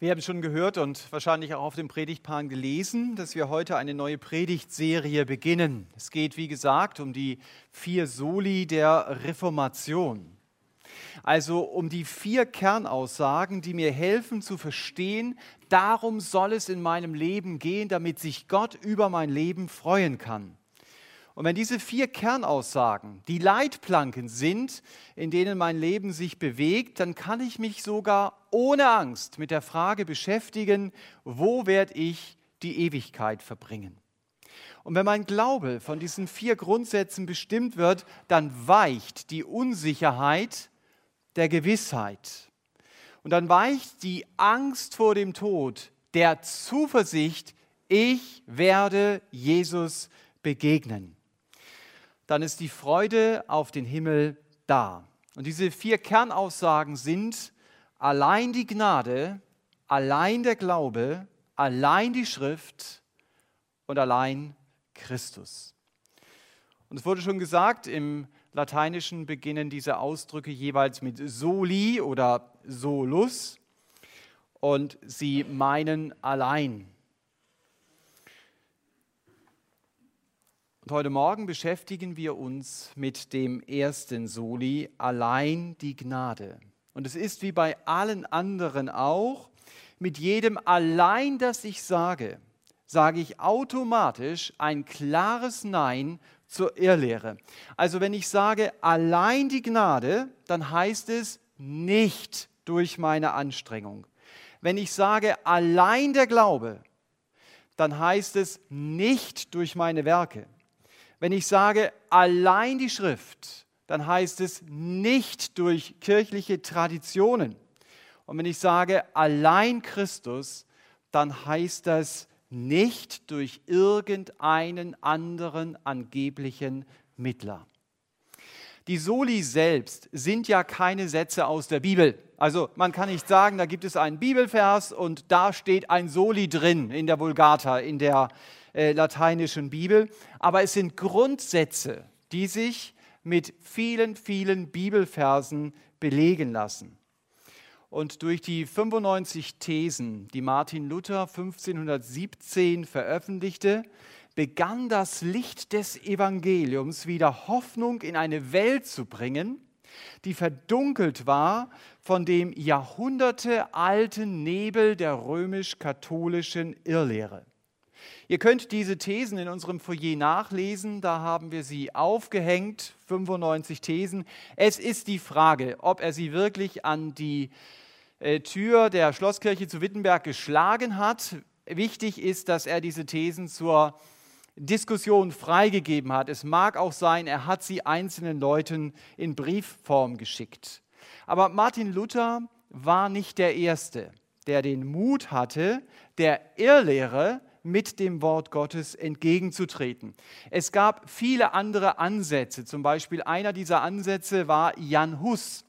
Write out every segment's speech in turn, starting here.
Wir haben schon gehört und wahrscheinlich auch auf dem Predigtplan gelesen, dass wir heute eine neue Predigtserie beginnen. Es geht, wie gesagt, um die vier Soli der Reformation. Also um die vier Kernaussagen, die mir helfen zu verstehen, darum soll es in meinem Leben gehen, damit sich Gott über mein Leben freuen kann. Und wenn diese vier Kernaussagen die Leitplanken sind, in denen mein Leben sich bewegt, dann kann ich mich sogar ohne Angst mit der Frage beschäftigen, wo werde ich die Ewigkeit verbringen? Und wenn mein Glaube von diesen vier Grundsätzen bestimmt wird, dann weicht die Unsicherheit der Gewissheit. Und dann weicht die Angst vor dem Tod der Zuversicht, ich werde Jesus begegnen dann ist die Freude auf den Himmel da. Und diese vier Kernaussagen sind allein die Gnade, allein der Glaube, allein die Schrift und allein Christus. Und es wurde schon gesagt, im Lateinischen beginnen diese Ausdrücke jeweils mit soli oder solus und sie meinen allein. Und heute Morgen beschäftigen wir uns mit dem ersten Soli, allein die Gnade. Und es ist wie bei allen anderen auch, mit jedem allein, das ich sage, sage ich automatisch ein klares Nein zur Irrlehre. Also wenn ich sage allein die Gnade, dann heißt es nicht durch meine Anstrengung. Wenn ich sage allein der Glaube, dann heißt es nicht durch meine Werke. Wenn ich sage allein die Schrift, dann heißt es nicht durch kirchliche Traditionen. Und wenn ich sage allein Christus, dann heißt das nicht durch irgendeinen anderen angeblichen Mittler. Die Soli selbst sind ja keine Sätze aus der Bibel. Also man kann nicht sagen, da gibt es einen Bibelvers und da steht ein Soli drin in der Vulgata, in der äh, lateinischen Bibel, aber es sind Grundsätze, die sich mit vielen, vielen Bibelversen belegen lassen. Und durch die 95 Thesen, die Martin Luther 1517 veröffentlichte, begann das Licht des Evangeliums wieder Hoffnung in eine Welt zu bringen, die verdunkelt war von dem jahrhundertealten Nebel der römisch-katholischen Irrlehre. Ihr könnt diese Thesen in unserem Foyer nachlesen, da haben wir sie aufgehängt, 95 Thesen. Es ist die Frage, ob er sie wirklich an die äh, Tür der Schlosskirche zu Wittenberg geschlagen hat. Wichtig ist, dass er diese Thesen zur Diskussion freigegeben hat. Es mag auch sein, er hat sie einzelnen Leuten in Briefform geschickt. Aber Martin Luther war nicht der Erste, der den Mut hatte, der Irrlehre mit dem Wort Gottes entgegenzutreten. Es gab viele andere Ansätze. Zum Beispiel einer dieser Ansätze war Jan Hus,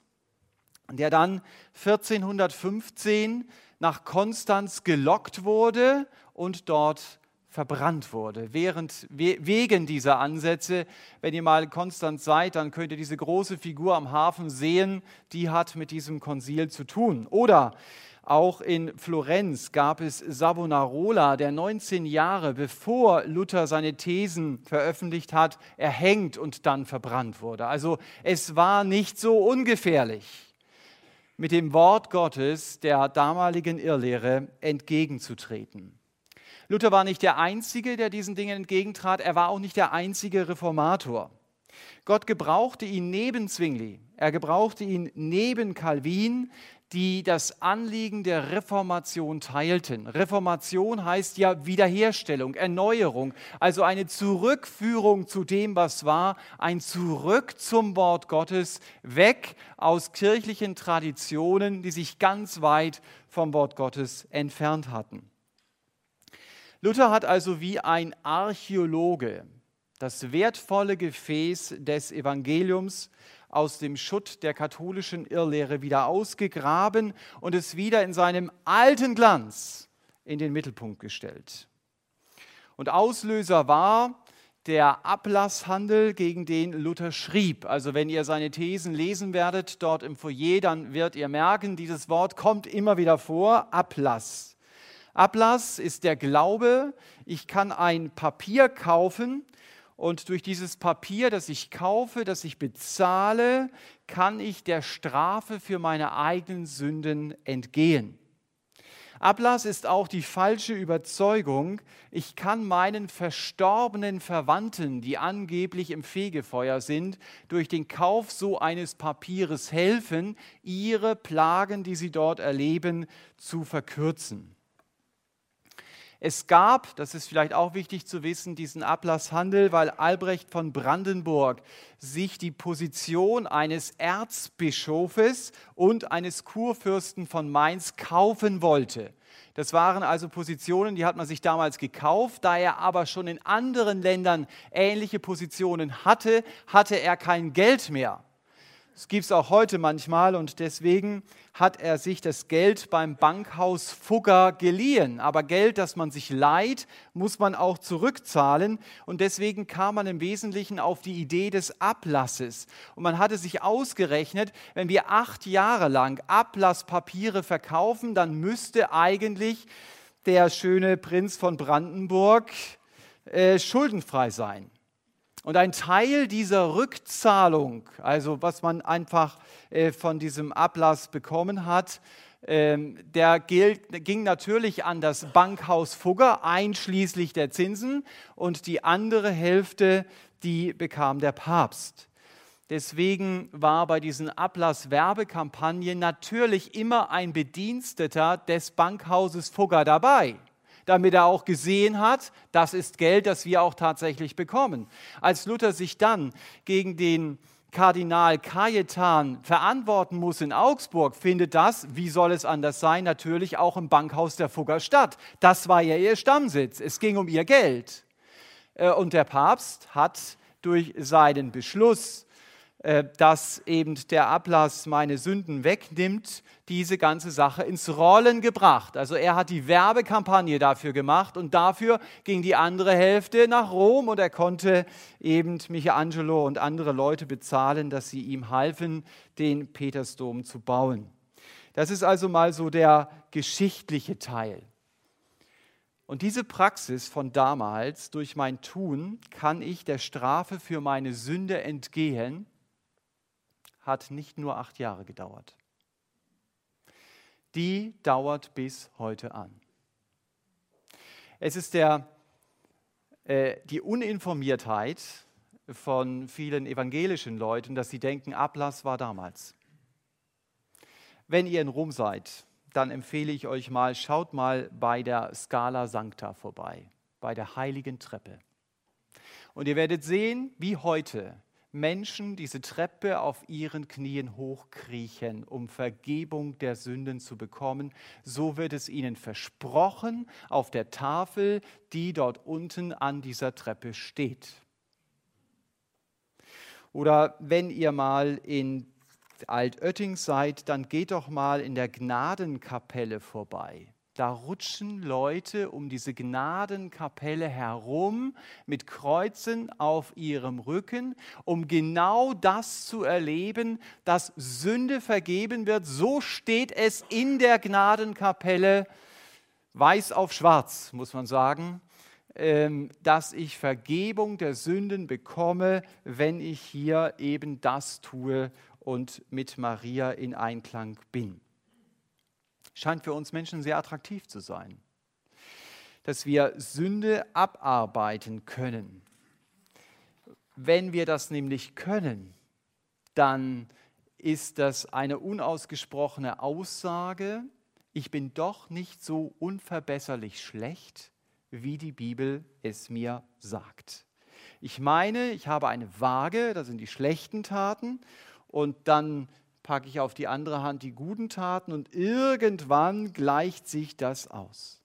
der dann 1415 nach Konstanz gelockt wurde und dort verbrannt wurde. Während, wegen dieser Ansätze, wenn ihr mal in Konstanz seid, dann könnt ihr diese große Figur am Hafen sehen, die hat mit diesem Konzil zu tun. Oder auch in Florenz gab es Savonarola, der 19 Jahre bevor Luther seine Thesen veröffentlicht hat, erhängt und dann verbrannt wurde. Also es war nicht so ungefährlich, mit dem Wort Gottes der damaligen Irrlehre entgegenzutreten. Luther war nicht der Einzige, der diesen Dingen entgegentrat, er war auch nicht der einzige Reformator. Gott gebrauchte ihn neben Zwingli, er gebrauchte ihn neben Calvin, die das Anliegen der Reformation teilten. Reformation heißt ja Wiederherstellung, Erneuerung, also eine Zurückführung zu dem, was war, ein Zurück zum Wort Gottes, weg aus kirchlichen Traditionen, die sich ganz weit vom Wort Gottes entfernt hatten. Luther hat also wie ein Archäologe das wertvolle Gefäß des Evangeliums aus dem Schutt der katholischen Irrlehre wieder ausgegraben und es wieder in seinem alten Glanz in den Mittelpunkt gestellt. Und Auslöser war der Ablasshandel, gegen den Luther schrieb. Also wenn ihr seine Thesen lesen werdet dort im Foyer, dann werdet ihr merken, dieses Wort kommt immer wieder vor, Ablass. Ablass ist der Glaube, ich kann ein Papier kaufen und durch dieses Papier, das ich kaufe, das ich bezahle, kann ich der Strafe für meine eigenen Sünden entgehen. Ablass ist auch die falsche Überzeugung, ich kann meinen verstorbenen Verwandten, die angeblich im Fegefeuer sind, durch den Kauf so eines Papieres helfen, ihre Plagen, die sie dort erleben, zu verkürzen. Es gab, das ist vielleicht auch wichtig zu wissen, diesen Ablasshandel, weil Albrecht von Brandenburg sich die Position eines Erzbischofes und eines Kurfürsten von Mainz kaufen wollte. Das waren also Positionen, die hat man sich damals gekauft. Da er aber schon in anderen Ländern ähnliche Positionen hatte, hatte er kein Geld mehr. Das gibt es auch heute manchmal und deswegen hat er sich das Geld beim Bankhaus Fugger geliehen. Aber Geld, das man sich leiht, muss man auch zurückzahlen und deswegen kam man im Wesentlichen auf die Idee des Ablasses. Und man hatte sich ausgerechnet, wenn wir acht Jahre lang Ablasspapiere verkaufen, dann müsste eigentlich der schöne Prinz von Brandenburg äh, schuldenfrei sein. Und ein Teil dieser Rückzahlung, also was man einfach äh, von diesem Ablass bekommen hat, ähm, der ging natürlich an das Bankhaus Fugger, einschließlich der Zinsen, und die andere Hälfte, die bekam der Papst. Deswegen war bei diesen Ablasswerbekampagnen natürlich immer ein Bediensteter des Bankhauses Fugger dabei damit er auch gesehen hat, das ist Geld, das wir auch tatsächlich bekommen. Als Luther sich dann gegen den Kardinal Cajetan verantworten muss in Augsburg, findet das, wie soll es anders sein, natürlich auch im Bankhaus der Fugger statt. Das war ja ihr Stammsitz. Es ging um ihr Geld. Äh, und der Papst hat durch seinen Beschluss dass eben der Ablass meine Sünden wegnimmt, diese ganze Sache ins Rollen gebracht. Also er hat die Werbekampagne dafür gemacht und dafür ging die andere Hälfte nach Rom und er konnte eben Michelangelo und andere Leute bezahlen, dass sie ihm halfen, den Petersdom zu bauen. Das ist also mal so der geschichtliche Teil. Und diese Praxis von damals, durch mein Tun, kann ich der Strafe für meine Sünde entgehen hat nicht nur acht Jahre gedauert. Die dauert bis heute an. Es ist der, äh, die Uninformiertheit von vielen evangelischen Leuten, dass sie denken, Ablass war damals. Wenn ihr in Rom seid, dann empfehle ich euch mal, schaut mal bei der Scala Sancta vorbei, bei der heiligen Treppe. Und ihr werdet sehen, wie heute Menschen diese Treppe auf ihren Knien hochkriechen, um Vergebung der Sünden zu bekommen. So wird es ihnen versprochen auf der Tafel, die dort unten an dieser Treppe steht. Oder wenn ihr mal in Altötting seid, dann geht doch mal in der Gnadenkapelle vorbei. Da rutschen Leute um diese Gnadenkapelle herum mit Kreuzen auf ihrem Rücken, um genau das zu erleben, dass Sünde vergeben wird. So steht es in der Gnadenkapelle, weiß auf schwarz, muss man sagen, ähm, dass ich Vergebung der Sünden bekomme, wenn ich hier eben das tue und mit Maria in Einklang bin scheint für uns Menschen sehr attraktiv zu sein. Dass wir Sünde abarbeiten können. Wenn wir das nämlich können, dann ist das eine unausgesprochene Aussage, ich bin doch nicht so unverbesserlich schlecht, wie die Bibel es mir sagt. Ich meine, ich habe eine Waage, da sind die schlechten Taten, und dann packe ich auf die andere Hand die guten Taten und irgendwann gleicht sich das aus.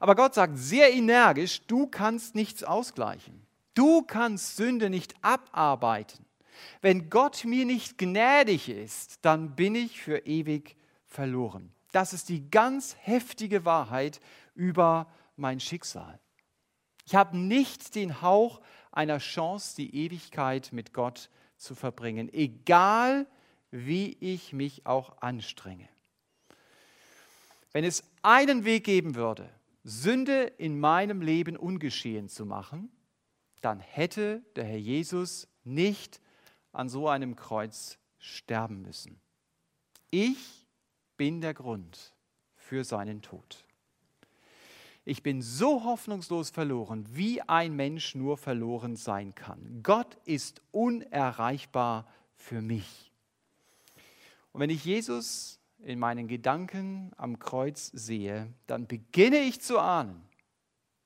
Aber Gott sagt sehr energisch, du kannst nichts ausgleichen. Du kannst Sünde nicht abarbeiten. Wenn Gott mir nicht gnädig ist, dann bin ich für ewig verloren. Das ist die ganz heftige Wahrheit über mein Schicksal. Ich habe nicht den Hauch einer Chance, die Ewigkeit mit Gott zu verbringen, egal wie ich mich auch anstrenge. Wenn es einen Weg geben würde, Sünde in meinem Leben ungeschehen zu machen, dann hätte der Herr Jesus nicht an so einem Kreuz sterben müssen. Ich bin der Grund für seinen Tod. Ich bin so hoffnungslos verloren, wie ein Mensch nur verloren sein kann. Gott ist unerreichbar für mich. Und wenn ich Jesus in meinen Gedanken am Kreuz sehe, dann beginne ich zu ahnen,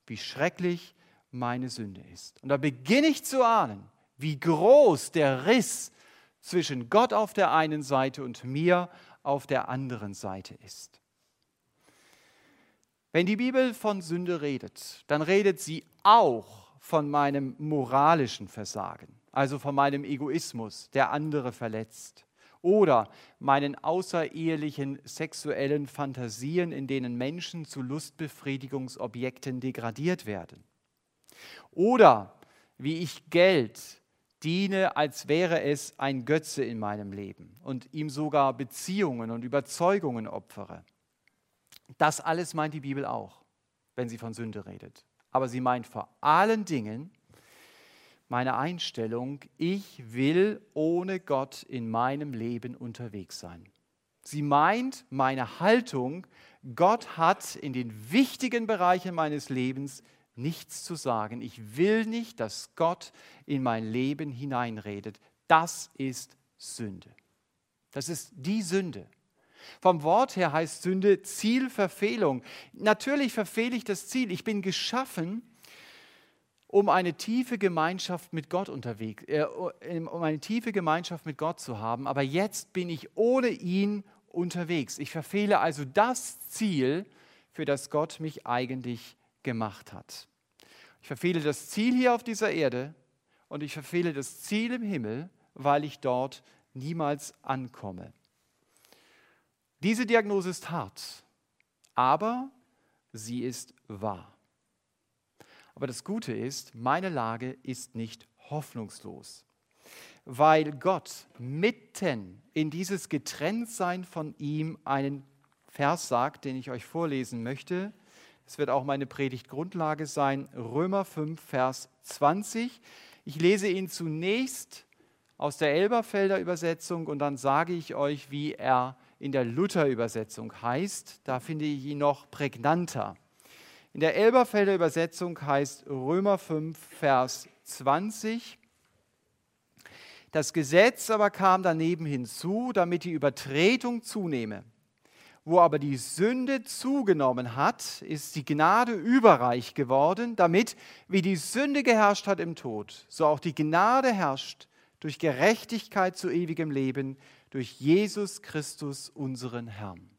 wie schrecklich meine Sünde ist. Und da beginne ich zu ahnen, wie groß der Riss zwischen Gott auf der einen Seite und mir auf der anderen Seite ist. Wenn die Bibel von Sünde redet, dann redet sie auch von meinem moralischen Versagen, also von meinem Egoismus, der andere verletzt, oder meinen außerehelichen sexuellen Fantasien, in denen Menschen zu Lustbefriedigungsobjekten degradiert werden. Oder wie ich Geld diene, als wäre es ein Götze in meinem Leben und ihm sogar Beziehungen und Überzeugungen opfere. Das alles meint die Bibel auch, wenn sie von Sünde redet. Aber sie meint vor allen Dingen meine Einstellung, ich will ohne Gott in meinem Leben unterwegs sein. Sie meint meine Haltung, Gott hat in den wichtigen Bereichen meines Lebens nichts zu sagen. Ich will nicht, dass Gott in mein Leben hineinredet. Das ist Sünde. Das ist die Sünde. Vom Wort her heißt Sünde Zielverfehlung. Natürlich verfehle ich das Ziel. Ich bin geschaffen, um eine tiefe Gemeinschaft mit Gott unterwegs, äh, um eine tiefe Gemeinschaft mit Gott zu haben. Aber jetzt bin ich ohne ihn unterwegs. Ich verfehle also das Ziel, für das Gott mich eigentlich gemacht hat. Ich verfehle das Ziel hier auf dieser Erde und ich verfehle das Ziel im Himmel, weil ich dort niemals ankomme. Diese Diagnose ist hart, aber sie ist wahr. Aber das Gute ist, meine Lage ist nicht hoffnungslos, weil Gott mitten in dieses Getrenntsein von ihm einen Vers sagt, den ich euch vorlesen möchte. Es wird auch meine Predigtgrundlage sein, Römer 5, Vers 20. Ich lese ihn zunächst aus der Elberfelder Übersetzung und dann sage ich euch, wie er in der Luther-Übersetzung heißt. Da finde ich ihn noch prägnanter. In der Elberfelder Übersetzung heißt Römer 5, Vers 20. Das Gesetz aber kam daneben hinzu, damit die Übertretung zunehme. Wo aber die Sünde zugenommen hat, ist die Gnade überreich geworden, damit, wie die Sünde geherrscht hat im Tod, so auch die Gnade herrscht durch Gerechtigkeit zu ewigem Leben durch Jesus Christus, unseren Herrn.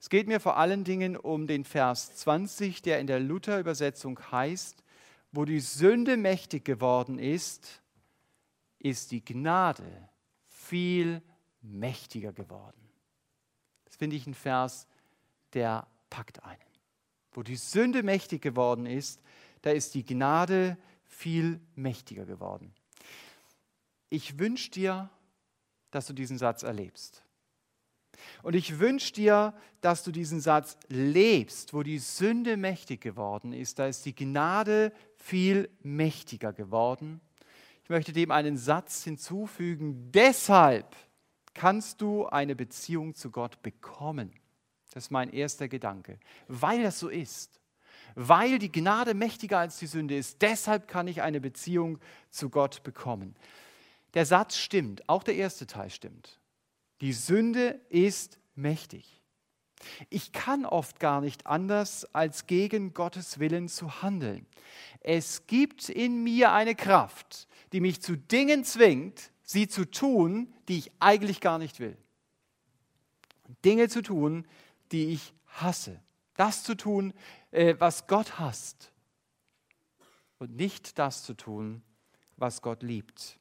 Es geht mir vor allen Dingen um den Vers 20, der in der Luther-Übersetzung heißt, wo die Sünde mächtig geworden ist, ist die Gnade viel mächtiger geworden. Das finde ich ein Vers, der packt einen. Wo die Sünde mächtig geworden ist, da ist die Gnade viel mächtiger geworden. Ich wünsche dir, dass du diesen Satz erlebst. Und ich wünsche dir, dass du diesen Satz lebst, wo die Sünde mächtig geworden ist. Da ist die Gnade viel mächtiger geworden. Ich möchte dem einen Satz hinzufügen. Deshalb kannst du eine Beziehung zu Gott bekommen. Das ist mein erster Gedanke. Weil das so ist. Weil die Gnade mächtiger als die Sünde ist. Deshalb kann ich eine Beziehung zu Gott bekommen. Der Satz stimmt, auch der erste Teil stimmt. Die Sünde ist mächtig. Ich kann oft gar nicht anders, als gegen Gottes Willen zu handeln. Es gibt in mir eine Kraft, die mich zu Dingen zwingt, sie zu tun, die ich eigentlich gar nicht will. Dinge zu tun, die ich hasse. Das zu tun, äh, was Gott hasst. Und nicht das zu tun, was Gott liebt.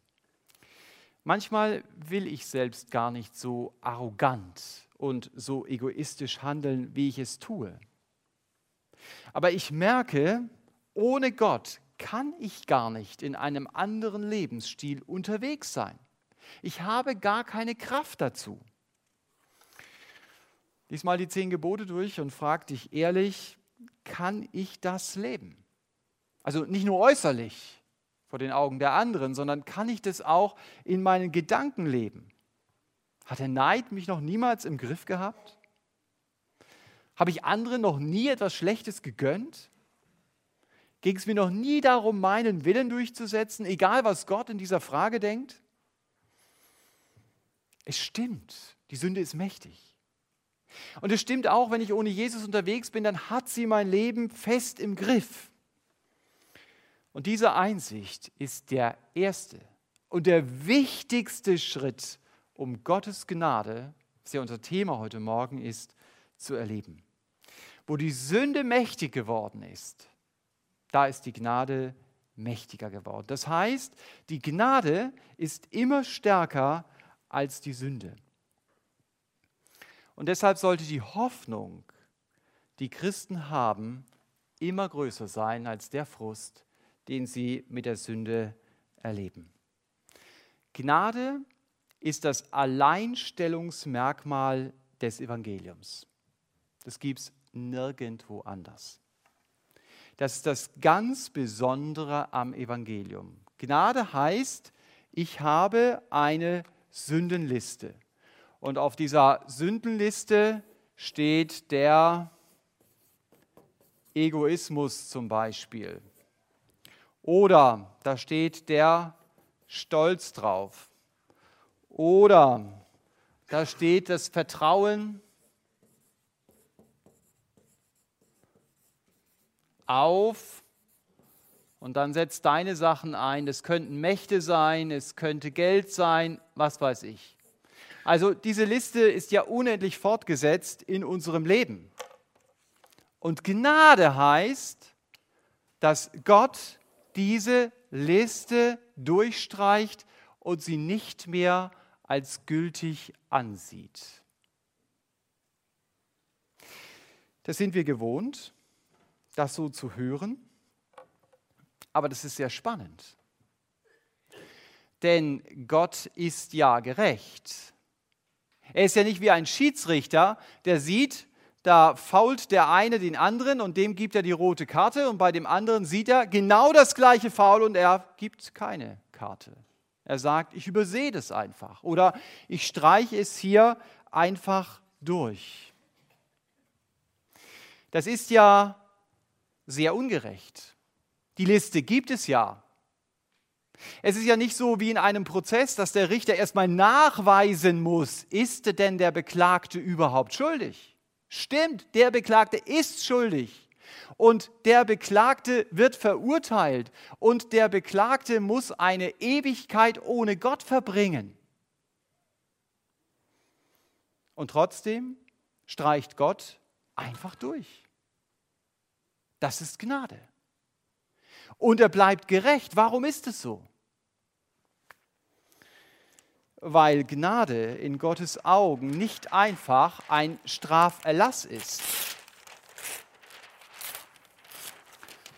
Manchmal will ich selbst gar nicht so arrogant und so egoistisch handeln, wie ich es tue. Aber ich merke, ohne Gott kann ich gar nicht in einem anderen Lebensstil unterwegs sein. Ich habe gar keine Kraft dazu. Lies mal die zehn Gebote durch und frag dich ehrlich, kann ich das leben? Also nicht nur äußerlich vor den Augen der anderen, sondern kann ich das auch in meinen Gedanken leben? Hat der Neid mich noch niemals im Griff gehabt? Habe ich anderen noch nie etwas Schlechtes gegönnt? Ging es mir noch nie darum, meinen Willen durchzusetzen, egal was Gott in dieser Frage denkt? Es stimmt, die Sünde ist mächtig. Und es stimmt auch, wenn ich ohne Jesus unterwegs bin, dann hat sie mein Leben fest im Griff. Und diese Einsicht ist der erste und der wichtigste Schritt, um Gottes Gnade, was ja unser Thema heute Morgen ist, zu erleben. Wo die Sünde mächtig geworden ist, da ist die Gnade mächtiger geworden. Das heißt, die Gnade ist immer stärker als die Sünde. Und deshalb sollte die Hoffnung, die Christen haben, immer größer sein als der Frust, den sie mit der Sünde erleben. Gnade ist das Alleinstellungsmerkmal des Evangeliums. Das gibt es nirgendwo anders. Das ist das ganz Besondere am Evangelium. Gnade heißt, ich habe eine Sündenliste. Und auf dieser Sündenliste steht der Egoismus zum Beispiel. Oder da steht der Stolz drauf. Oder da steht das Vertrauen auf und dann setzt deine Sachen ein. Das könnten Mächte sein, es könnte Geld sein, was weiß ich. Also diese Liste ist ja unendlich fortgesetzt in unserem Leben. Und Gnade heißt, dass Gott diese Liste durchstreicht und sie nicht mehr als gültig ansieht. Das sind wir gewohnt, das so zu hören, aber das ist sehr spannend. Denn Gott ist ja gerecht. Er ist ja nicht wie ein Schiedsrichter, der sieht, da fault der eine den anderen und dem gibt er die rote Karte und bei dem anderen sieht er genau das gleiche Faul und er gibt keine Karte. Er sagt, ich übersehe das einfach oder ich streiche es hier einfach durch. Das ist ja sehr ungerecht. Die Liste gibt es ja. Es ist ja nicht so wie in einem Prozess, dass der Richter erstmal nachweisen muss, ist denn der Beklagte überhaupt schuldig? Stimmt, der Beklagte ist schuldig. Und der Beklagte wird verurteilt. Und der Beklagte muss eine Ewigkeit ohne Gott verbringen. Und trotzdem streicht Gott einfach durch. Das ist Gnade und er bleibt gerecht. Warum ist es so? Weil Gnade in Gottes Augen nicht einfach ein Straferlass ist,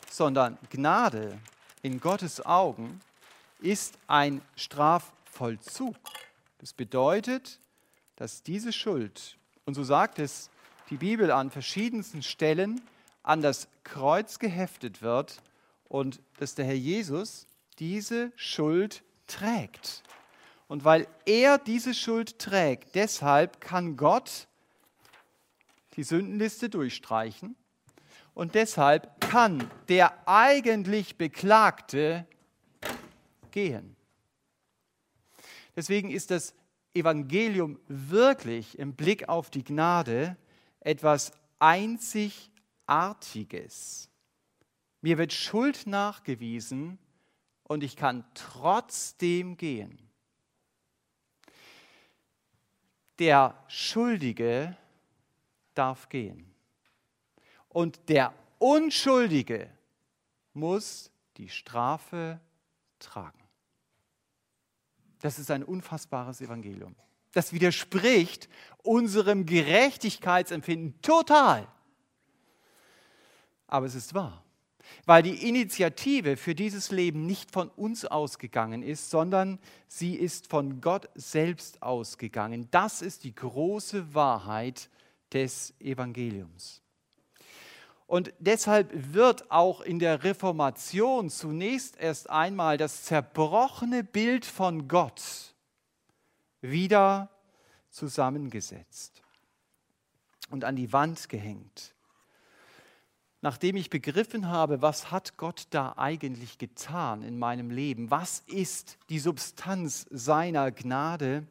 sondern Gnade in Gottes Augen ist ein Strafvollzug. Das bedeutet, dass diese Schuld, und so sagt es die Bibel an verschiedensten Stellen, an das Kreuz geheftet wird und dass der Herr Jesus diese Schuld trägt. Und weil er diese Schuld trägt, deshalb kann Gott die Sündenliste durchstreichen und deshalb kann der eigentlich Beklagte gehen. Deswegen ist das Evangelium wirklich im Blick auf die Gnade etwas Einzigartiges. Mir wird Schuld nachgewiesen und ich kann trotzdem gehen. Der Schuldige darf gehen. Und der Unschuldige muss die Strafe tragen. Das ist ein unfassbares Evangelium. Das widerspricht unserem Gerechtigkeitsempfinden total. Aber es ist wahr, weil die Initiative für dieses Leben nicht von uns ausgegangen ist, sondern sie ist von Gott selbst ausgegangen. Das ist die große Wahrheit des Evangeliums. Und deshalb wird auch in der Reformation zunächst erst einmal das zerbrochene Bild von Gott wieder zusammengesetzt und an die Wand gehängt. Nachdem ich begriffen habe, was hat Gott da eigentlich getan in meinem Leben, was ist die Substanz seiner Gnade,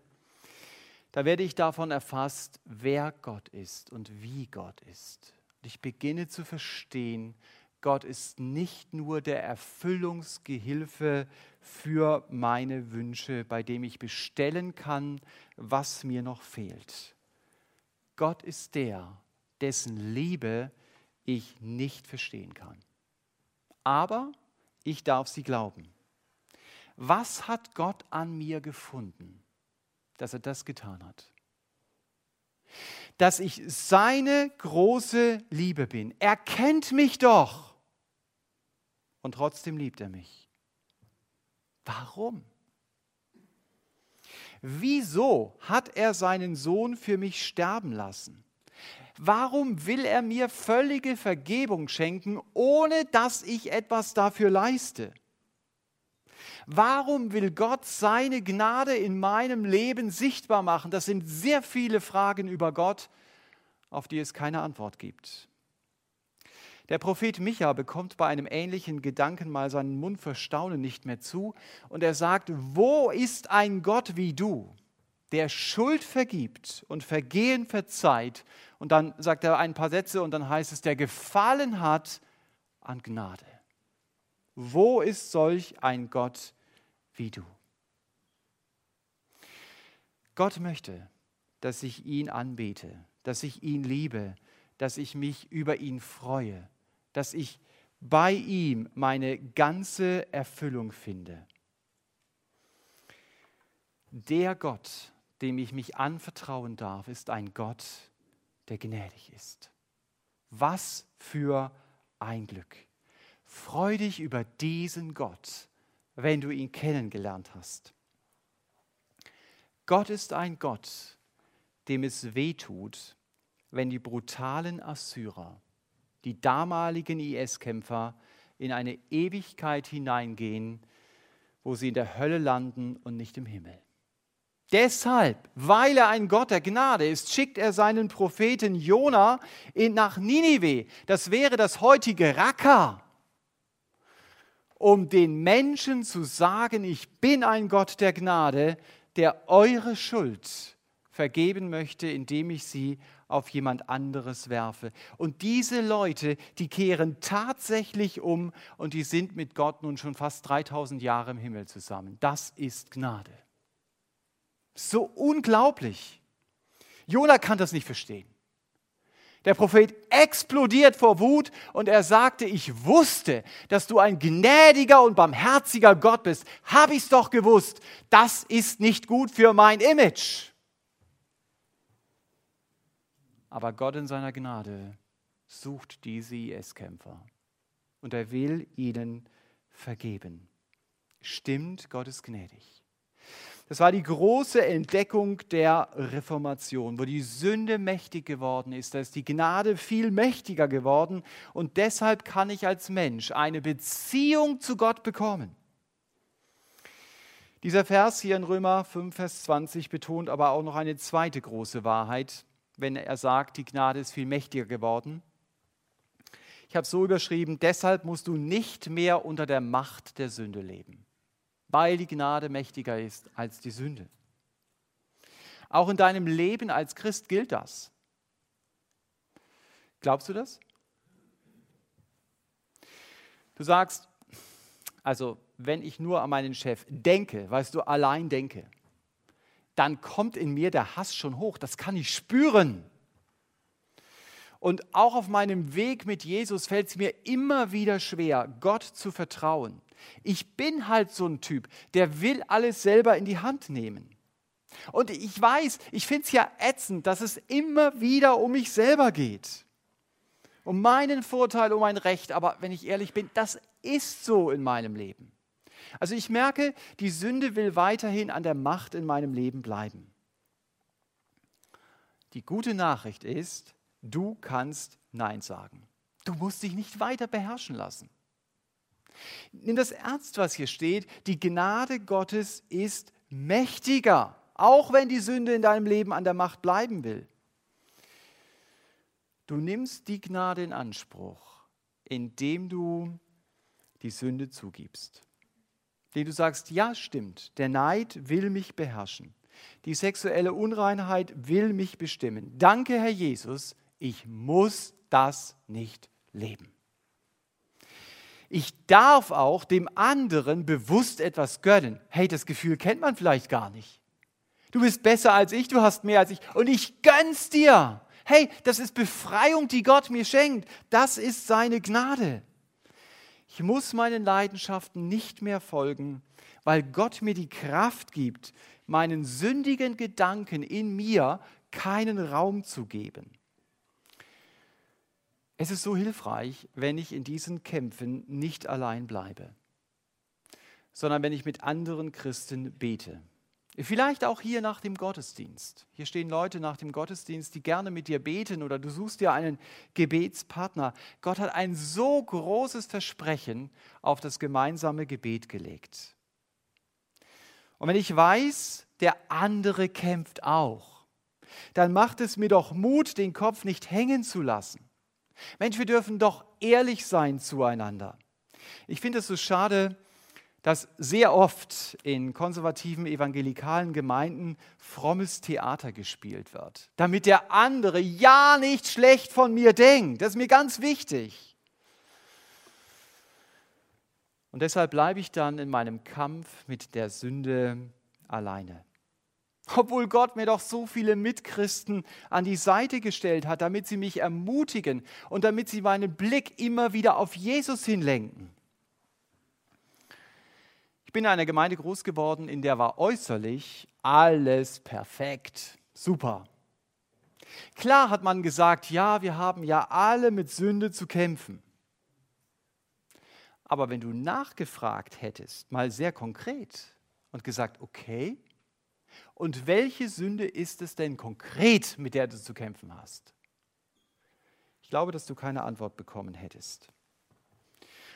da werde ich davon erfasst, wer Gott ist und wie Gott ist. Und ich beginne zu verstehen, Gott ist nicht nur der Erfüllungsgehilfe für meine Wünsche, bei dem ich bestellen kann, was mir noch fehlt. Gott ist der, dessen Liebe ich nicht verstehen kann. Aber ich darf sie glauben. Was hat Gott an mir gefunden, dass er das getan hat? Dass ich seine große Liebe bin. Er kennt mich doch. Und trotzdem liebt er mich. Warum? Wieso hat er seinen Sohn für mich sterben lassen? Warum will er mir völlige Vergebung schenken, ohne dass ich etwas dafür leiste? Warum will Gott seine Gnade in meinem Leben sichtbar machen? Das sind sehr viele Fragen über Gott, auf die es keine Antwort gibt. Der Prophet Micha bekommt bei einem ähnlichen Gedanken mal seinen Mund für Staunen nicht mehr zu und er sagt, wo ist ein Gott wie du, der Schuld vergibt und Vergehen verzeiht? Und dann sagt er ein paar Sätze und dann heißt es, der gefallen hat an Gnade. Wo ist solch ein Gott wie du? Gott möchte, dass ich ihn anbete, dass ich ihn liebe, dass ich mich über ihn freue dass ich bei ihm meine ganze Erfüllung finde. Der Gott, dem ich mich anvertrauen darf, ist ein Gott, der gnädig ist. Was für ein Glück. Freu dich über diesen Gott, wenn du ihn kennengelernt hast. Gott ist ein Gott, dem es weh tut, wenn die brutalen Assyrer die damaligen IS-Kämpfer in eine Ewigkeit hineingehen, wo sie in der Hölle landen und nicht im Himmel. Deshalb, weil er ein Gott der Gnade ist, schickt er seinen Propheten Jona nach Ninive. Das wäre das heutige Raqqa, um den Menschen zu sagen, ich bin ein Gott der Gnade, der eure Schuld vergeben möchte, indem ich sie auf jemand anderes werfe. Und diese Leute, die kehren tatsächlich um und die sind mit Gott nun schon fast 3000 Jahre im Himmel zusammen. Das ist Gnade. So unglaublich. Jona kann das nicht verstehen. Der Prophet explodiert vor Wut und er sagte, ich wusste, dass du ein gnädiger und barmherziger Gott bist. Habe ich es doch gewusst. Das ist nicht gut für mein Image. Aber Gott in seiner Gnade sucht diese IS-Kämpfer und er will ihnen vergeben. Stimmt, Gott ist gnädig. Das war die große Entdeckung der Reformation, wo die Sünde mächtig geworden ist. Da ist die Gnade viel mächtiger geworden und deshalb kann ich als Mensch eine Beziehung zu Gott bekommen. Dieser Vers hier in Römer 5, Vers 20 betont aber auch noch eine zweite große Wahrheit, wenn er sagt, die Gnade ist viel mächtiger geworden. Ich habe es so überschrieben, deshalb musst du nicht mehr unter der Macht der Sünde leben, weil die Gnade mächtiger ist als die Sünde. Auch in deinem Leben als Christ gilt das. Glaubst du das? Du sagst, also wenn ich nur an meinen Chef denke, weißt du, allein denke, dann kommt in mir der Hass schon hoch. Das kann ich spüren. Und auch auf meinem Weg mit Jesus fällt es mir immer wieder schwer, Gott zu vertrauen. Ich bin halt so ein Typ, der will alles selber in die Hand nehmen. Und ich weiß, ich finde es ja ätzend, dass es immer wieder um mich selber geht. um meinen Vorteil, um mein Recht. Aber wenn ich ehrlich bin, das ist so in meinem Leben. Also ich merke, die Sünde will weiterhin an der Macht in meinem Leben bleiben. Die gute Nachricht ist, du kannst Nein sagen. Du musst dich nicht weiter beherrschen lassen. Nimm das ernst, was hier steht. Die Gnade Gottes ist mächtiger, auch wenn die Sünde in deinem Leben an der Macht bleiben will. Du nimmst die Gnade in Anspruch, indem du die Sünde zugibst. Indem du sagst, ja stimmt, der Neid will mich beherrschen. Die sexuelle Unreinheit will mich bestimmen. Danke, Herr Jesus, ich muss das nicht leben. Ich darf auch dem anderen bewusst etwas gönnen. Hey, das Gefühl kennt man vielleicht gar nicht. Du bist besser als ich, du hast mehr als ich und ich gönn's dir. Hey, das ist Befreiung, die Gott mir schenkt. Das ist seine Gnade. Ich muss meinen Leidenschaften nicht mehr folgen, weil Gott mir die Kraft gibt, meinen sündigen Gedanken in mir keinen Raum zu geben. Es ist so hilfreich, wenn ich in diesen Kämpfen nicht allein bleibe, sondern wenn ich mit anderen Christen bete. Vielleicht auch hier nach dem Gottesdienst. Hier stehen Leute nach dem Gottesdienst, die gerne mit dir beten oder du suchst dir einen Gebetspartner. Gott hat ein so großes Versprechen auf das gemeinsame Gebet gelegt. Und wenn ich weiß, der andere kämpft auch, dann macht es mir doch Mut, den Kopf nicht hängen zu lassen. Mensch, wir dürfen doch ehrlich sein zueinander. Ich finde es so schade, dass sehr oft in konservativen evangelikalen Gemeinden frommes Theater gespielt wird, damit der andere ja nicht schlecht von mir denkt. Das ist mir ganz wichtig. Und deshalb bleibe ich dann in meinem Kampf mit der Sünde alleine. Obwohl Gott mir doch so viele Mitchristen an die Seite gestellt hat, damit sie mich ermutigen und damit sie meinen Blick immer wieder auf Jesus hinlenken. Ich bin in einer Gemeinde groß geworden, in der war äußerlich alles perfekt, super. Klar hat man gesagt, ja, wir haben ja alle mit Sünde zu kämpfen. Aber wenn du nachgefragt hättest, mal sehr konkret und gesagt, okay, und welche Sünde ist es denn konkret, mit der du zu kämpfen hast? Ich glaube, dass du keine Antwort bekommen hättest.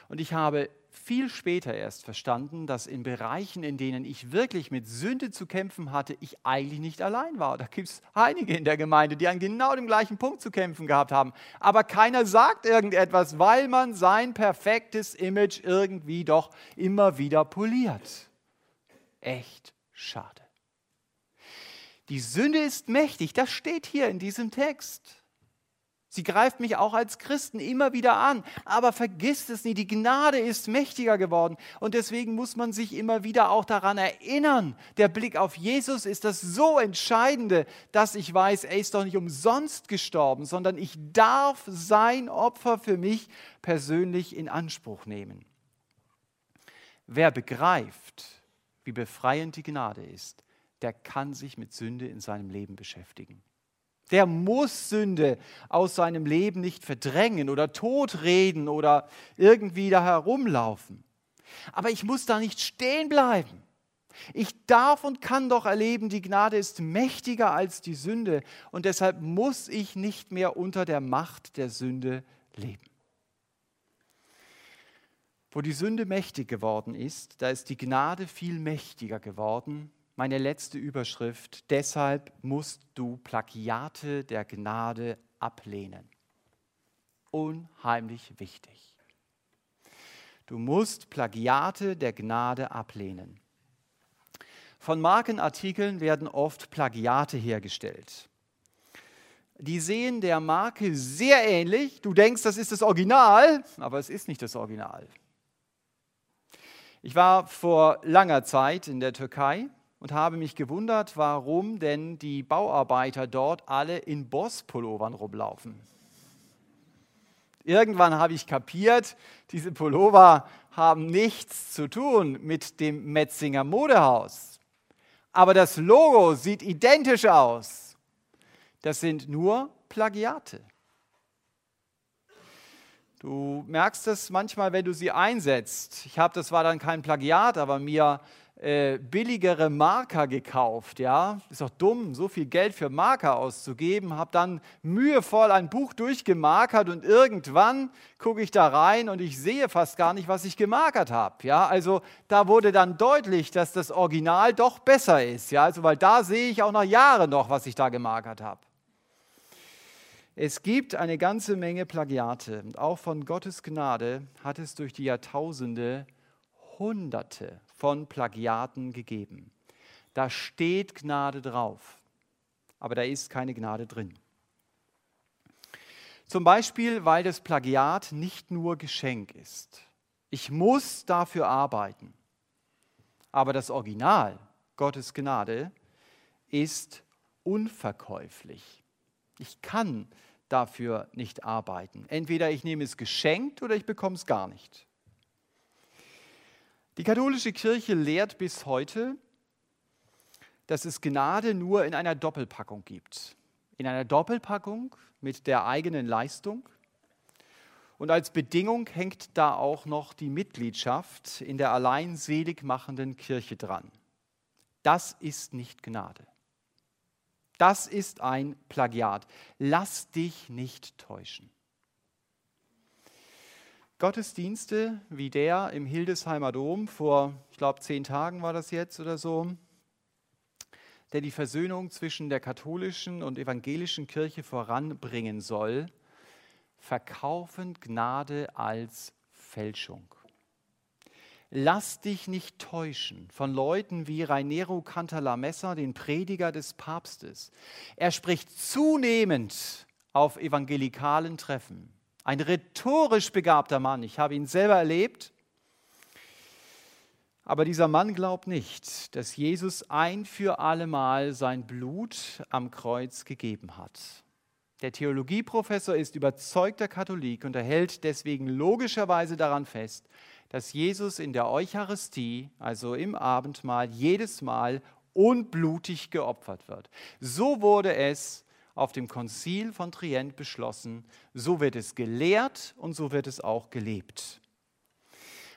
Und ich habe viel später erst verstanden, dass in Bereichen, in denen ich wirklich mit Sünde zu kämpfen hatte, ich eigentlich nicht allein war. Da gibt es einige in der Gemeinde, die an genau dem gleichen Punkt zu kämpfen gehabt haben. Aber keiner sagt irgendetwas, weil man sein perfektes Image irgendwie doch immer wieder poliert. Echt schade. Die Sünde ist mächtig, das steht hier in diesem Text. Sie greift mich auch als Christen immer wieder an. Aber vergisst es nie, die Gnade ist mächtiger geworden. Und deswegen muss man sich immer wieder auch daran erinnern. Der Blick auf Jesus ist das so Entscheidende, dass ich weiß, er ist doch nicht umsonst gestorben, sondern ich darf sein Opfer für mich persönlich in Anspruch nehmen. Wer begreift, wie befreiend die Gnade ist, der kann sich mit Sünde in seinem Leben beschäftigen. Der muss Sünde aus seinem Leben nicht verdrängen oder totreden oder irgendwie da herumlaufen. Aber ich muss da nicht stehen bleiben. Ich darf und kann doch erleben, die Gnade ist mächtiger als die Sünde und deshalb muss ich nicht mehr unter der Macht der Sünde leben. Wo die Sünde mächtig geworden ist, da ist die Gnade viel mächtiger geworden meine letzte Überschrift. Deshalb musst du Plagiate der Gnade ablehnen. Unheimlich wichtig. Du musst Plagiate der Gnade ablehnen. Von Markenartikeln werden oft Plagiate hergestellt. Die sehen der Marke sehr ähnlich. Du denkst, das ist das Original, aber es ist nicht das Original. Ich war vor langer Zeit in der Türkei und habe mich gewundert, warum denn die Bauarbeiter dort alle in Boss-Pullovern rumlaufen. Irgendwann habe ich kapiert, diese Pullover haben nichts zu tun mit dem Metzinger Modehaus. Aber das Logo sieht identisch aus. Das sind nur Plagiate. Du merkst es manchmal, wenn du sie einsetzt. Ich habe, das war dann kein Plagiat, aber mir äh, billigere Marker gekauft. Ja, ist doch dumm, so viel Geld für Marker auszugeben. Habe dann mühevoll ein Buch durchgemarkert und irgendwann gucke ich da rein und ich sehe fast gar nicht, was ich gemarkert habe. Ja, also da wurde dann deutlich, dass das Original doch besser ist. Ja, also weil da sehe ich auch nach Jahren noch, was ich da gemarkert habe. Es gibt eine ganze Menge Plagiate und auch von Gottes Gnade hat es durch die Jahrtausende Hunderte von Plagiaten gegeben. Da steht Gnade drauf, aber da ist keine Gnade drin. Zum Beispiel, weil das Plagiat nicht nur Geschenk ist. Ich muss dafür arbeiten. Aber das Original, Gottes Gnade, ist unverkäuflich. Ich kann dafür nicht arbeiten. Entweder ich nehme es geschenkt oder ich bekomme es gar nicht. Die katholische Kirche lehrt bis heute, dass es Gnade nur in einer Doppelpackung gibt. In einer Doppelpackung mit der eigenen Leistung. Und als Bedingung hängt da auch noch die Mitgliedschaft in der allein selig machenden Kirche dran. Das ist nicht Gnade. Das ist ein Plagiat. Lass dich nicht täuschen. Gottesdienste wie der im Hildesheimer Dom vor, ich glaube, zehn Tagen war das jetzt oder so, der die Versöhnung zwischen der katholischen und evangelischen Kirche voranbringen soll, verkaufen Gnade als Fälschung. Lass dich nicht täuschen von Leuten wie Rainero Cantalamessa, den Prediger des Papstes. Er spricht zunehmend auf evangelikalen Treffen. Ein rhetorisch begabter Mann. Ich habe ihn selber erlebt. Aber dieser Mann glaubt nicht, dass Jesus ein für allemal sein Blut am Kreuz gegeben hat. Der Theologieprofessor ist überzeugter Katholik und er hält deswegen logischerweise daran fest, dass Jesus in der Eucharistie, also im Abendmahl, jedes Mal unblutig geopfert wird. So wurde es auf dem Konzil von Trient beschlossen, so wird es gelehrt und so wird es auch gelebt.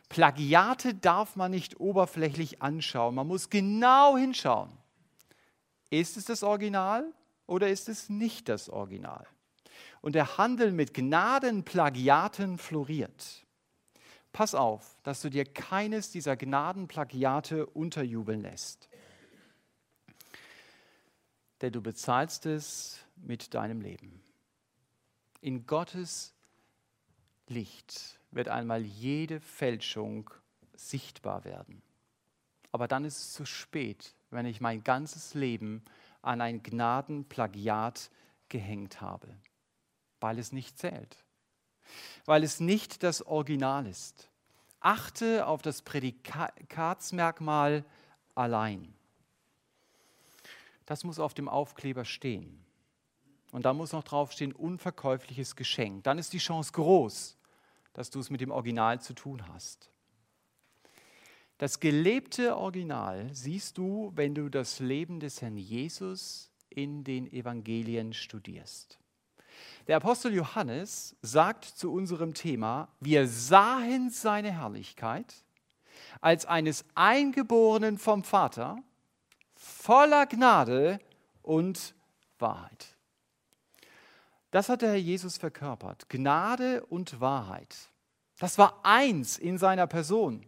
Plagiate darf man nicht oberflächlich anschauen, man muss genau hinschauen. Ist es das Original oder ist es nicht das Original? Und der Handel mit Gnadenplagiaten floriert pass auf, dass du dir keines dieser Gnadenplagiate unterjubeln lässt. Denn du bezahlst es mit deinem Leben. In Gottes Licht wird einmal jede Fälschung sichtbar werden. Aber dann ist es zu spät, wenn ich mein ganzes Leben an ein Gnadenplagiat gehängt habe, weil es nicht zählt weil es nicht das Original ist. Achte auf das Prädikatsmerkmal allein. Das muss auf dem Aufkleber stehen. Und da muss noch draufstehen, unverkäufliches Geschenk. Dann ist die Chance groß, dass du es mit dem Original zu tun hast. Das gelebte Original siehst du, wenn du das Leben des Herrn Jesus in den Evangelien studierst. Der Apostel Johannes sagt zu unserem Thema, wir sahen seine Herrlichkeit als eines Eingeborenen vom Vater, voller Gnade und Wahrheit. Das hat der Herr Jesus verkörpert. Gnade und Wahrheit. Das war eins in seiner Person.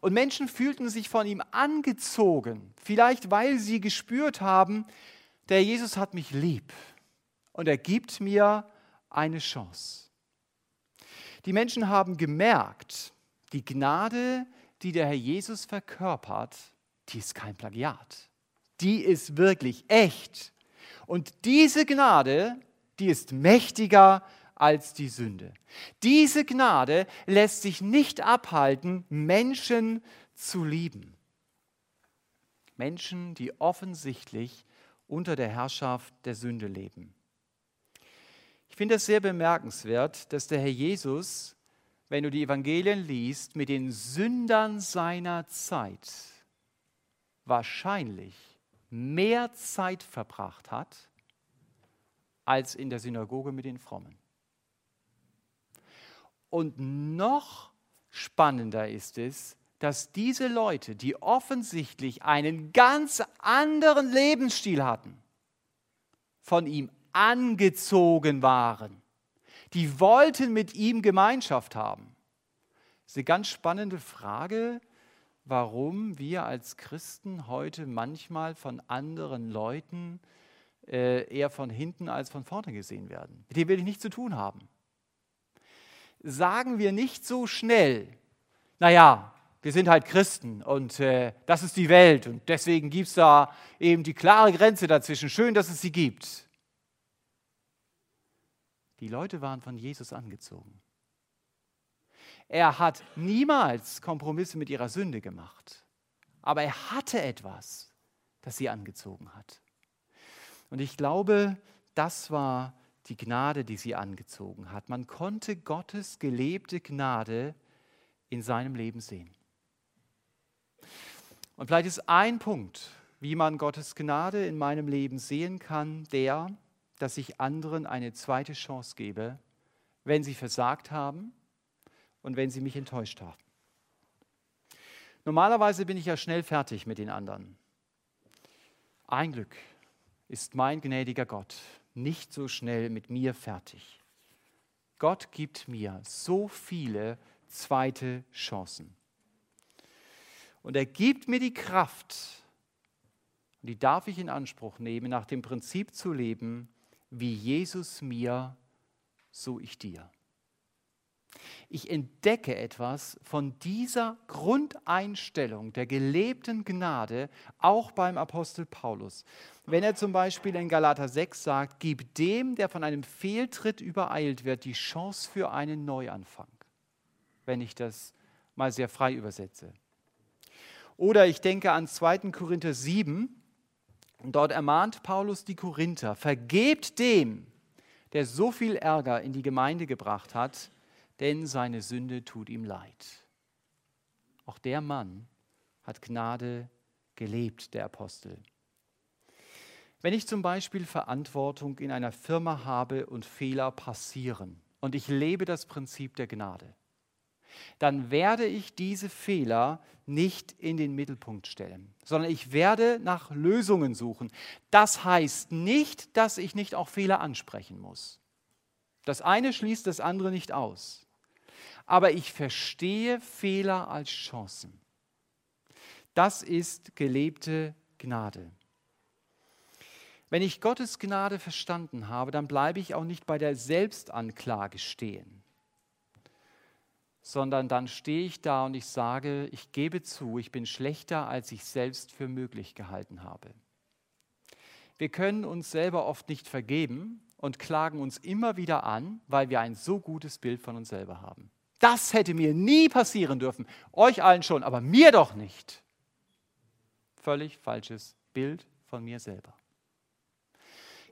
Und Menschen fühlten sich von ihm angezogen, vielleicht weil sie gespürt haben, der Jesus hat mich lieb und er gibt mir eine Chance. Die Menschen haben gemerkt, die Gnade, die der Herr Jesus verkörpert, die ist kein Plagiat. Die ist wirklich echt. Und diese Gnade, die ist mächtiger als die Sünde. Diese Gnade lässt sich nicht abhalten, Menschen zu lieben. Menschen, die offensichtlich unter der Herrschaft der Sünde leben. Ich finde es sehr bemerkenswert, dass der Herr Jesus, wenn du die Evangelien liest, mit den Sündern seiner Zeit wahrscheinlich mehr Zeit verbracht hat als in der Synagoge mit den Frommen. Und noch spannender ist es, dass diese Leute, die offensichtlich einen ganz anderen Lebensstil hatten, von ihm angezogen waren. Die wollten mit ihm Gemeinschaft haben. Das ist eine ganz spannende Frage, warum wir als Christen heute manchmal von anderen Leuten eher von hinten als von vorne gesehen werden. Mit denen will ich nichts zu tun haben. Sagen wir nicht so schnell, naja, wir sind halt Christen und äh, das ist die Welt und deswegen gibt es da eben die klare Grenze dazwischen. Schön, dass es sie gibt. Die Leute waren von Jesus angezogen. Er hat niemals Kompromisse mit ihrer Sünde gemacht, aber er hatte etwas, das sie angezogen hat. Und ich glaube, das war die Gnade, die sie angezogen hat. Man konnte Gottes gelebte Gnade in seinem Leben sehen. Und vielleicht ist ein Punkt, wie man Gottes Gnade in meinem Leben sehen kann, der, dass ich anderen eine zweite Chance gebe, wenn sie versagt haben und wenn sie mich enttäuscht haben. Normalerweise bin ich ja schnell fertig mit den anderen. Ein Glück ist mein gnädiger Gott nicht so schnell mit mir fertig. Gott gibt mir so viele zweite Chancen. Und er gibt mir die Kraft, und die darf ich in Anspruch nehmen, nach dem Prinzip zu leben, wie Jesus mir, so ich dir. Ich entdecke etwas von dieser Grundeinstellung der gelebten Gnade auch beim Apostel Paulus. Wenn er zum Beispiel in Galater 6 sagt, gib dem, der von einem Fehltritt übereilt wird, die Chance für einen Neuanfang. Wenn ich das mal sehr frei übersetze. Oder ich denke an 2. Korinther 7, und dort ermahnt Paulus die Korinther, vergebt dem, der so viel Ärger in die Gemeinde gebracht hat, denn seine Sünde tut ihm leid. Auch der Mann hat Gnade gelebt, der Apostel. Wenn ich zum Beispiel Verantwortung in einer Firma habe und Fehler passieren und ich lebe das Prinzip der Gnade, dann werde ich diese Fehler nicht in den Mittelpunkt stellen, sondern ich werde nach Lösungen suchen. Das heißt nicht, dass ich nicht auch Fehler ansprechen muss. Das eine schließt das andere nicht aus. Aber ich verstehe Fehler als Chancen. Das ist gelebte Gnade. Wenn ich Gottes Gnade verstanden habe, dann bleibe ich auch nicht bei der Selbstanklage stehen sondern dann stehe ich da und ich sage, ich gebe zu, ich bin schlechter, als ich selbst für möglich gehalten habe. Wir können uns selber oft nicht vergeben und klagen uns immer wieder an, weil wir ein so gutes Bild von uns selber haben. Das hätte mir nie passieren dürfen, euch allen schon, aber mir doch nicht. Völlig falsches Bild von mir selber.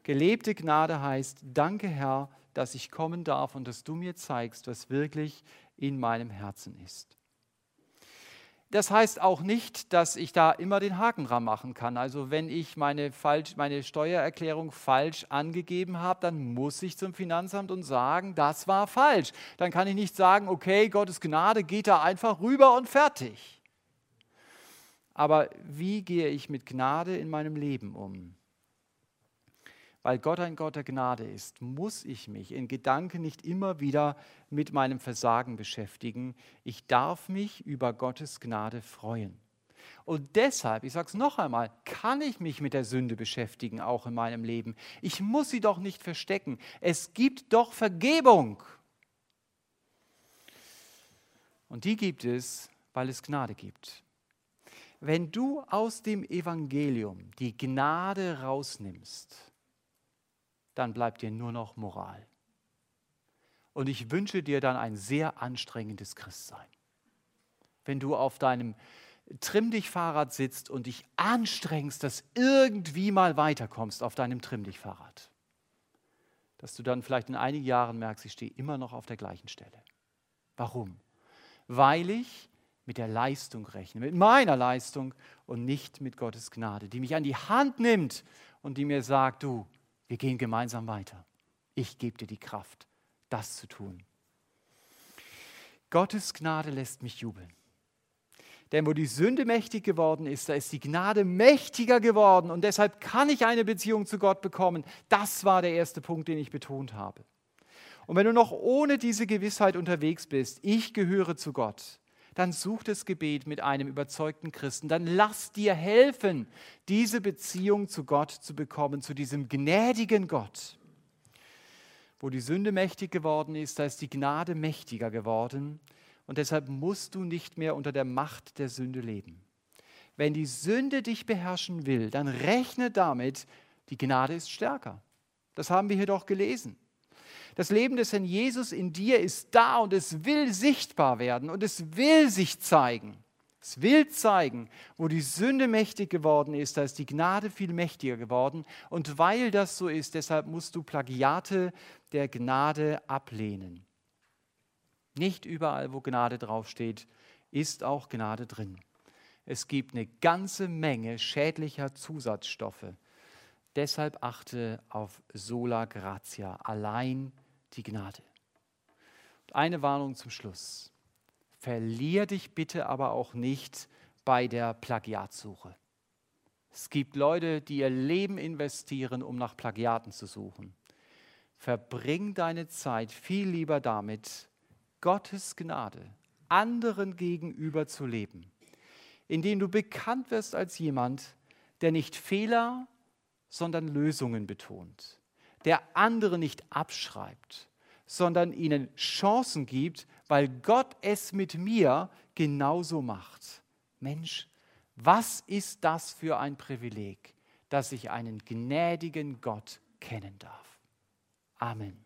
Gelebte Gnade heißt, danke Herr, dass ich kommen darf und dass du mir zeigst, was wirklich in meinem Herzen ist. Das heißt auch nicht, dass ich da immer den Haken dran machen kann. Also wenn ich meine, falsch, meine Steuererklärung falsch angegeben habe, dann muss ich zum Finanzamt und sagen, das war falsch. Dann kann ich nicht sagen, okay, Gottes Gnade geht da einfach rüber und fertig. Aber wie gehe ich mit Gnade in meinem Leben um? Weil Gott ein Gott der Gnade ist, muss ich mich in Gedanken nicht immer wieder mit meinem Versagen beschäftigen. Ich darf mich über Gottes Gnade freuen. Und deshalb, ich sage es noch einmal, kann ich mich mit der Sünde beschäftigen, auch in meinem Leben. Ich muss sie doch nicht verstecken. Es gibt doch Vergebung. Und die gibt es, weil es Gnade gibt. Wenn du aus dem Evangelium die Gnade rausnimmst, dann bleibt dir nur noch Moral. Und ich wünsche dir dann ein sehr anstrengendes Christsein. Wenn du auf deinem Trimm dich Fahrrad sitzt und dich anstrengst, dass irgendwie mal weiterkommst auf deinem Trimm dich Fahrrad. Dass du dann vielleicht in einigen Jahren merkst, ich stehe immer noch auf der gleichen Stelle. Warum? Weil ich mit der Leistung rechne, mit meiner Leistung und nicht mit Gottes Gnade, die mich an die Hand nimmt und die mir sagt, du, wir gehen gemeinsam weiter. Ich gebe dir die Kraft, das zu tun. Gottes Gnade lässt mich jubeln. Denn wo die Sünde mächtig geworden ist, da ist die Gnade mächtiger geworden und deshalb kann ich eine Beziehung zu Gott bekommen. Das war der erste Punkt, den ich betont habe. Und wenn du noch ohne diese Gewissheit unterwegs bist, ich gehöre zu Gott, dann such das Gebet mit einem überzeugten Christen. Dann lass dir helfen, diese Beziehung zu Gott zu bekommen, zu diesem gnädigen Gott. Wo die Sünde mächtig geworden ist, da ist die Gnade mächtiger geworden. Und deshalb musst du nicht mehr unter der Macht der Sünde leben. Wenn die Sünde dich beherrschen will, dann rechne damit, die Gnade ist stärker. Das haben wir hier doch gelesen. Das Leben des Herrn Jesus in dir ist da und es will sichtbar werden und es will sich zeigen. Es will zeigen, wo die Sünde mächtig geworden ist, da ist die Gnade viel mächtiger geworden. Und weil das so ist, deshalb musst du Plagiate der Gnade ablehnen. Nicht überall, wo Gnade draufsteht, ist auch Gnade drin. Es gibt eine ganze Menge schädlicher Zusatzstoffe. Deshalb achte auf sola gratia, allein die Gnade. Und eine Warnung zum Schluss. Verlier dich bitte aber auch nicht bei der Plagiatsuche. Es gibt Leute, die ihr Leben investieren, um nach Plagiaten zu suchen. Verbring deine Zeit viel lieber damit, Gottes Gnade anderen gegenüber zu leben, indem du bekannt wirst als jemand, der nicht Fehler, sondern Lösungen betont, der andere nicht abschreibt, sondern ihnen Chancen gibt, weil Gott es mit mir genauso macht. Mensch, was ist das für ein Privileg, dass ich einen gnädigen Gott kennen darf? Amen.